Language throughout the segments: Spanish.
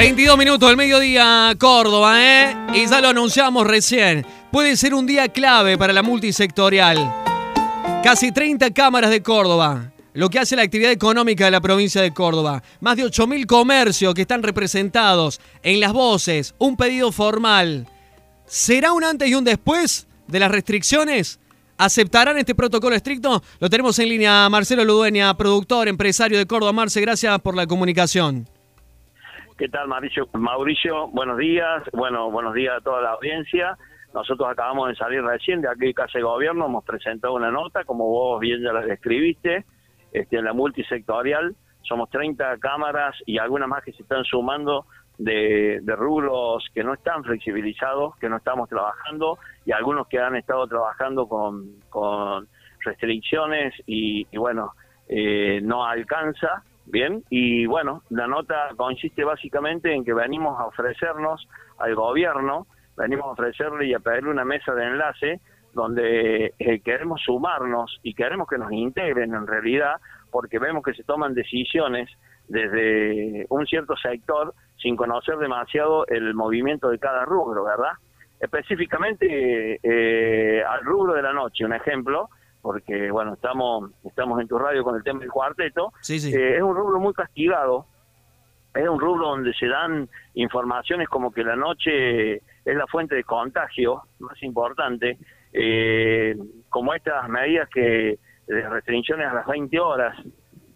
22 minutos del mediodía, Córdoba, ¿eh? Y ya lo anunciamos recién. Puede ser un día clave para la multisectorial. Casi 30 cámaras de Córdoba, lo que hace la actividad económica de la provincia de Córdoba. Más de 8.000 comercios que están representados en las voces. Un pedido formal. ¿Será un antes y un después de las restricciones? ¿Aceptarán este protocolo estricto? Lo tenemos en línea Marcelo Ludueña, productor, empresario de Córdoba. Marce, gracias por la comunicación. ¿Qué tal, Mauricio? Mauricio, buenos días. Bueno, buenos días a toda la audiencia. Nosotros acabamos de salir recién de aquí Casa de Gobierno, hemos presentado una nota, como vos bien ya la describiste, este, en la multisectorial. Somos 30 cámaras y algunas más que se están sumando de, rubros que no están flexibilizados, que no estamos trabajando, y algunos que han estado trabajando con, restricciones y, bueno, eh, no alcanza Bien, y bueno, la nota consiste básicamente en que venimos a ofrecernos al gobierno, venimos a ofrecerle y a pedirle una mesa de enlace donde eh, queremos sumarnos y queremos que nos integren en realidad, porque vemos que se toman decisiones desde un cierto sector sin conocer demasiado el movimiento de cada rubro, ¿verdad? Específicamente eh, al rubro de la noche, un ejemplo, porque bueno, estamos estamos en tu radio con el tema del cuarteto, eh, es un rubro muy castigado, es un rubro donde se dan informaciones como que la noche es la fuente de contagio más importante, eh, como estas medidas que de restricciones a las 20 horas,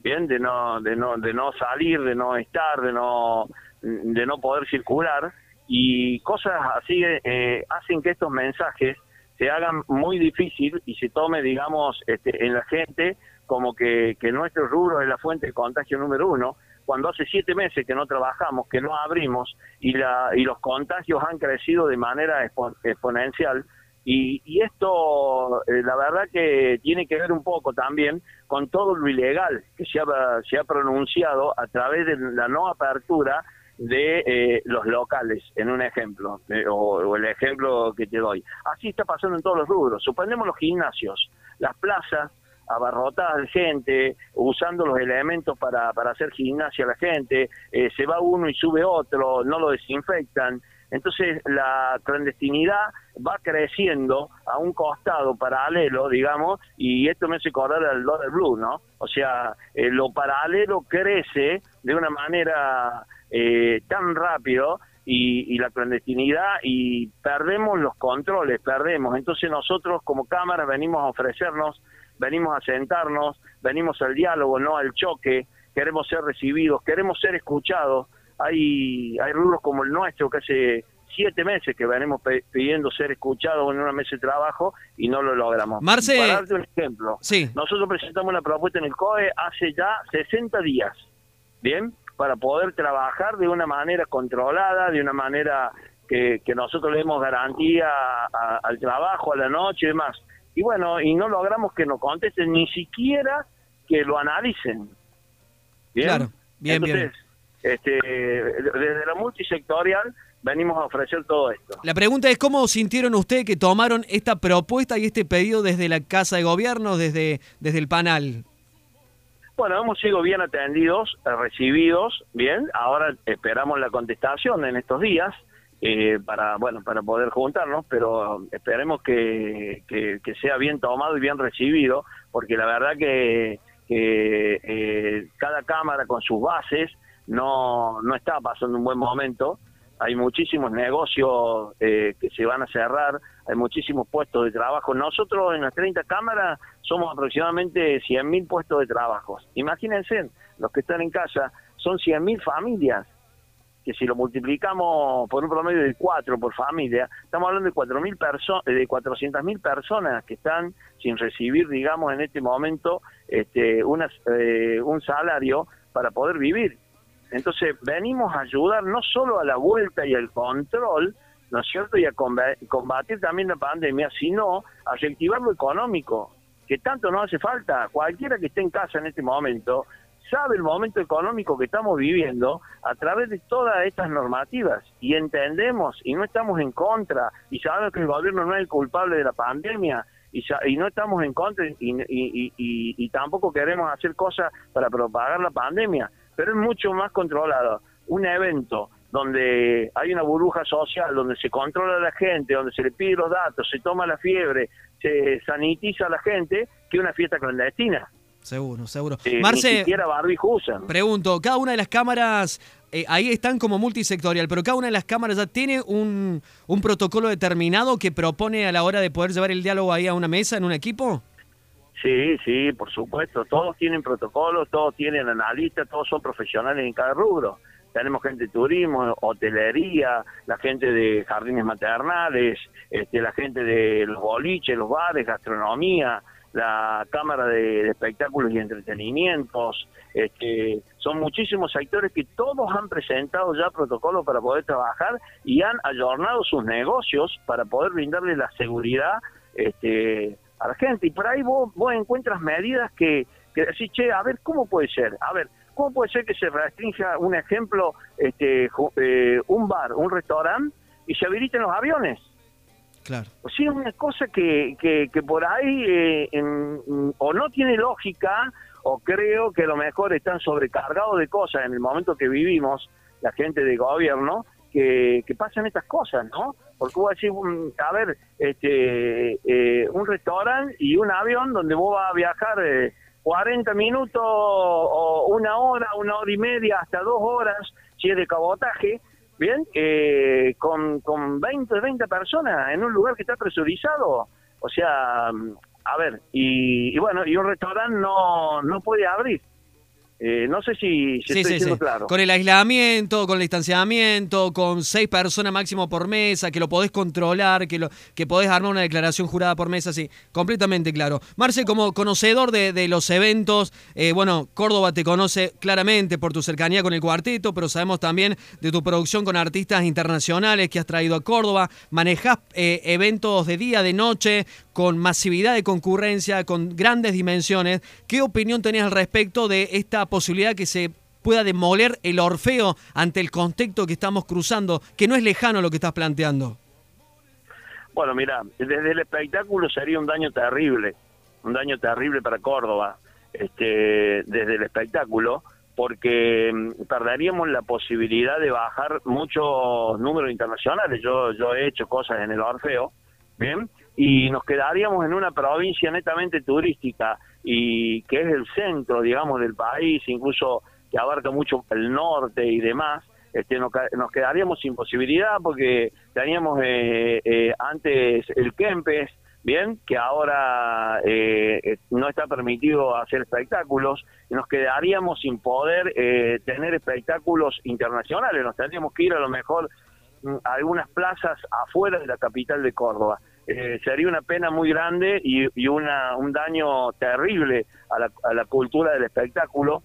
bien, de no de no de no salir, de no estar, de no de no poder circular y cosas así eh, hacen que estos mensajes se hagan muy difícil y se tome, digamos, este, en la gente como que, que nuestro rubro es la fuente de contagio número uno, cuando hace siete meses que no trabajamos, que no abrimos y, la, y los contagios han crecido de manera exponencial. Y, y esto, eh, la verdad que tiene que ver un poco también con todo lo ilegal que se ha, se ha pronunciado a través de la no apertura de eh, los locales, en un ejemplo, eh, o, el ejemplo que te doy. Así está pasando en todos los rubros. Suponemos los gimnasios, las plazas abarrotadas de gente, usando los elementos para, para hacer gimnasia a la gente, eh, se va uno y sube otro, no lo desinfectan. Entonces la clandestinidad va creciendo a un costado paralelo, digamos, y esto me hace acordar al dólar blue, ¿no? O sea, lo paralelo crece de una manera eh, tan rápido y, la clandestinidad y perdemos los controles, perdemos. Entonces nosotros como Cámara venimos a ofrecernos, venimos a sentarnos, venimos al diálogo, no al choque, queremos ser recibidos, queremos ser escuchados. Hay, hay rubros como el nuestro que hace siete meses que venimos pidiendo ser escuchados en una mesa de trabajo y no lo logramos. Marce, Para darte un ejemplo, sí. nosotros presentamos una propuesta en el COE hace ya 60 días, ¿bien? para poder trabajar de una manera controlada, de una manera que, nosotros le demos garantía al trabajo, a la noche y demás. Y bueno, y no logramos que nos contesten, ni siquiera que lo analicen. ¿Bien? Claro, bien, Entonces, Este, desde la multisectorial venimos a ofrecer todo esto. La pregunta es, ¿cómo sintieron ustedes que tomaron esta propuesta y este pedido desde la Casa de Gobierno, desde, desde el panel? Bueno, hemos sido bien atendidos, eh, recibidos, bien. Ahora esperamos la contestación en estos días eh, para, bueno, para poder juntarnos, pero esperemos que, que, sea bien tomado y bien recibido, porque la verdad que, que eh, cada cámara con sus bases no, no está pasando un buen momento hay muchísimos negocios eh, que se van a cerrar, hay muchísimos puestos de trabajo. Nosotros en las 30 cámaras somos aproximadamente 100.000 puestos de trabajo. Imagínense, los que están en casa, son 100.000 familias, que si lo multiplicamos por un promedio de 4 por familia, estamos hablando de 4.000 personas, de 400.000 personas que están sin recibir, digamos, en este momento este, una, eh, un salario para poder vivir entonces, venimos a ayudar no solo a la vuelta y al control, ¿no es cierto?, y a combatir también la pandemia, sino a reactivar lo económico, que tanto nos hace falta. Cualquiera que esté en casa en este momento sabe el momento económico que estamos viviendo a través de todas estas normativas y entendemos y no estamos en contra y sabemos que el gobierno no es el culpable de la pandemia y, y no estamos en contra y, y, y tampoco queremos hacer cosas para propagar la pandemia pero es mucho más controlado. Un evento donde hay una burbuja social, donde se controla a la gente, donde se le pide los datos, se toma la fiebre, se sanitiza a la gente, que una fiesta clandestina. Seguro, seguro. Eh, Marce, ni siquiera usan. Pregunto, cada una de las cámaras, eh, ahí están como multisectorial, pero cada una de las cámaras ya tiene un, un protocolo determinado que propone a la hora de poder llevar el diálogo ahí a una mesa, en un equipo? Sí, sí, por supuesto. Todos tienen protocolos, todos tienen analistas, todos son profesionales en cada rubro. Tenemos gente de turismo, hotelería, la gente de jardines maternales, este, la gente de los boliches, los bares, gastronomía, la Cámara de, Espectáculos y Entretenimientos. Este, son muchísimos sectores que todos han presentado ya protocolos para poder trabajar y han ayornado sus negocios para poder brindarle la seguridad este, a la gente. Y por ahí vos, encuentras medidas que, que decís, che, a ver, ¿cómo puede ser? A ver, ¿cómo puede ser que se restrinja, un ejemplo, este, eh, un bar, un restaurante y se habiliten los aviones? Claro. O sea, es una cosa que, que, que por ahí eh, o no tiene lógica o creo que a lo mejor están sobrecargados de cosas en el momento que vivimos, la gente de gobierno, que, que pasan estas cosas, ¿no? Porque vos decís, a ver, este, eh, un restaurante y un avión donde vos vas a viajar 40 eh, minutos o una hora, una hora y media, hasta dos horas, si es de cabotaje, bien, eh, con, con 20, 30 personas en un lugar que está presurizado. O sea, a ver, y, y bueno, y un restaurante no, no puede abrir. Eh, no sé si, estoy sí, claro. Con el aislamiento, con el distanciamiento, con seis personas máximo por mesa, que lo podés controlar, que, lo, que podés armar una declaración jurada por mesa, sí, completamente claro. Marce, como conocedor de, los eventos, eh, bueno, Córdoba te conoce claramente por tu cercanía con el cuarteto, pero sabemos también de tu producción con artistas internacionales que has traído a Córdoba. Manejás eh, eventos de día, de noche, con masividad de concurrencia, con grandes dimensiones. ¿Qué opinión tenés al respecto de esta posibilidad que se pueda demoler el Orfeo ante el contexto que estamos cruzando, que no es lejano lo que estás planteando? Bueno, mira, desde el espectáculo sería un daño terrible, un daño terrible para Córdoba, este, desde el espectáculo, porque mm, perderíamos la posibilidad de bajar muchos números internacionales. Yo, yo he hecho cosas en el Orfeo, ¿bien? Y nos quedaríamos en una provincia netamente turística y que es el centro, digamos, del país, incluso que abarca mucho el norte y demás, este, nos, quedaríamos sin posibilidad porque teníamos eh, eh, antes el Kempes, bien, que ahora eh, no está permitido hacer espectáculos, y nos quedaríamos sin poder tener espectáculos internacionales, nos tendríamos que ir a lo mejor mm, a algunas plazas afuera de la capital de Córdoba. Eh, sería una pena muy grande y, una, un daño terrible a la, a la cultura del espectáculo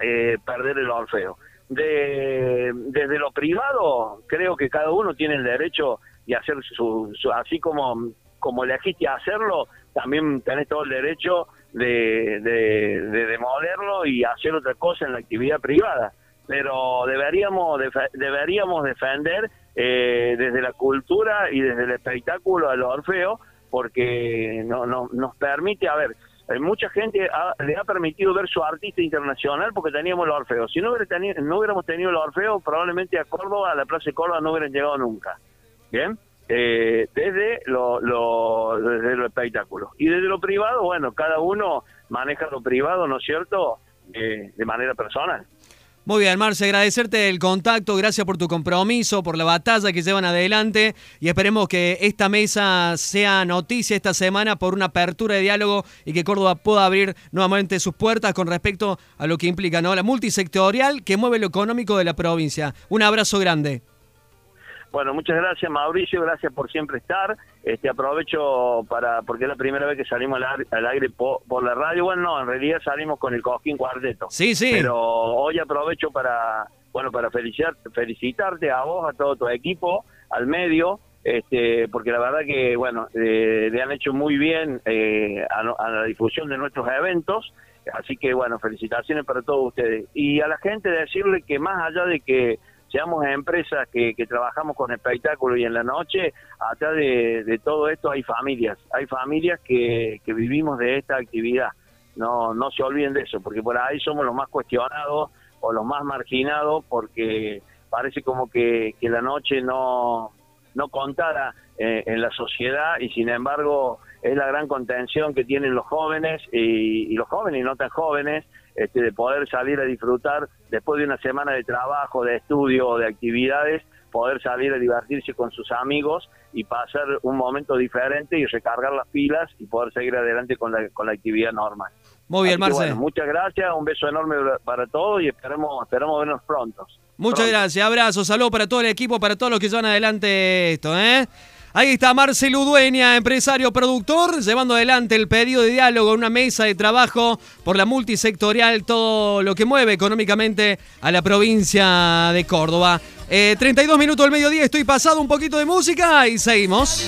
eh, perder el Orfeo. De, desde lo privado, creo que cada uno tiene el derecho de hacer su, así como, como elegiste hacerlo, también tenés todo el derecho de, de, de demolerlo y hacer otra cosa en la actividad privada. Pero deberíamos, deberíamos defender eh, desde la cultura y desde el espectáculo al Orfeo, porque no, no, nos permite, a ver, eh, mucha gente le ha permitido ver su artista internacional porque teníamos el Orfeo. Si no, hubiera tenido, no hubiéramos tenido el Orfeo, probablemente a Córdoba, a la Plaza de Córdoba, no hubieran llegado nunca. ¿Bien? Eh, desde lo, lo, desde lo espectáculo. Y desde lo privado, bueno, cada uno maneja lo privado, ¿no es cierto?, de manera personal. Muy bien, Marce, agradecerte el contacto, gracias por tu compromiso, por la batalla que llevan adelante y esperemos que esta mesa sea noticia esta semana por una apertura de diálogo y que Córdoba pueda abrir nuevamente sus puertas con respecto a lo que implica ¿no? la multisectorial que mueve lo económico de la provincia. Un abrazo grande. Bueno, muchas gracias Mauricio, gracias por siempre estar. Este aprovecho para porque es la primera vez que salimos al, aire, por, la radio. Bueno, no, en realidad salimos con el Cojín Cuarteto. Sí, sí. Pero hoy aprovecho para bueno, para felicitar, felicitarte a vos, a todo tu equipo, al medio, este, porque la verdad que, bueno, eh, le han hecho muy bien eh, a, la difusión de nuestros eventos, así que, bueno, felicitaciones para todos ustedes. Y a la gente decirle que más allá de que seamos empresas que, trabajamos con espectáculo y en la noche, atrás de, todo esto hay familias, hay familias que, vivimos de esta actividad. No, no se olviden de eso, porque por ahí somos los más cuestionados o los más marginados porque parece como que, que la noche no, no contara eh, en la sociedad y sin embargo es la gran contención que tienen los jóvenes y, los jóvenes y no tan jóvenes este, de poder salir a disfrutar después de una semana de trabajo, de estudio o de actividades, poder salir a divertirse con sus amigos y pasar un momento diferente y recargar las pilas y poder seguir adelante con la, con la actividad normal. Muy bien, Marcelo. muchas gracias, un beso enorme para todos y esperemos, esperemos vernos pronto. Muchas gracias, abrazo, saludos para todo el equipo, para todos los que llevan adelante esto, ¿eh? Ahí está Marcelo Dueña, empresario productor, llevando adelante el pedido de diálogo en una mesa de trabajo por la multisectorial, todo lo que mueve económicamente a la provincia de Córdoba. 32 eh, minutos del mediodía, estoy pasado un poquito de música y seguimos.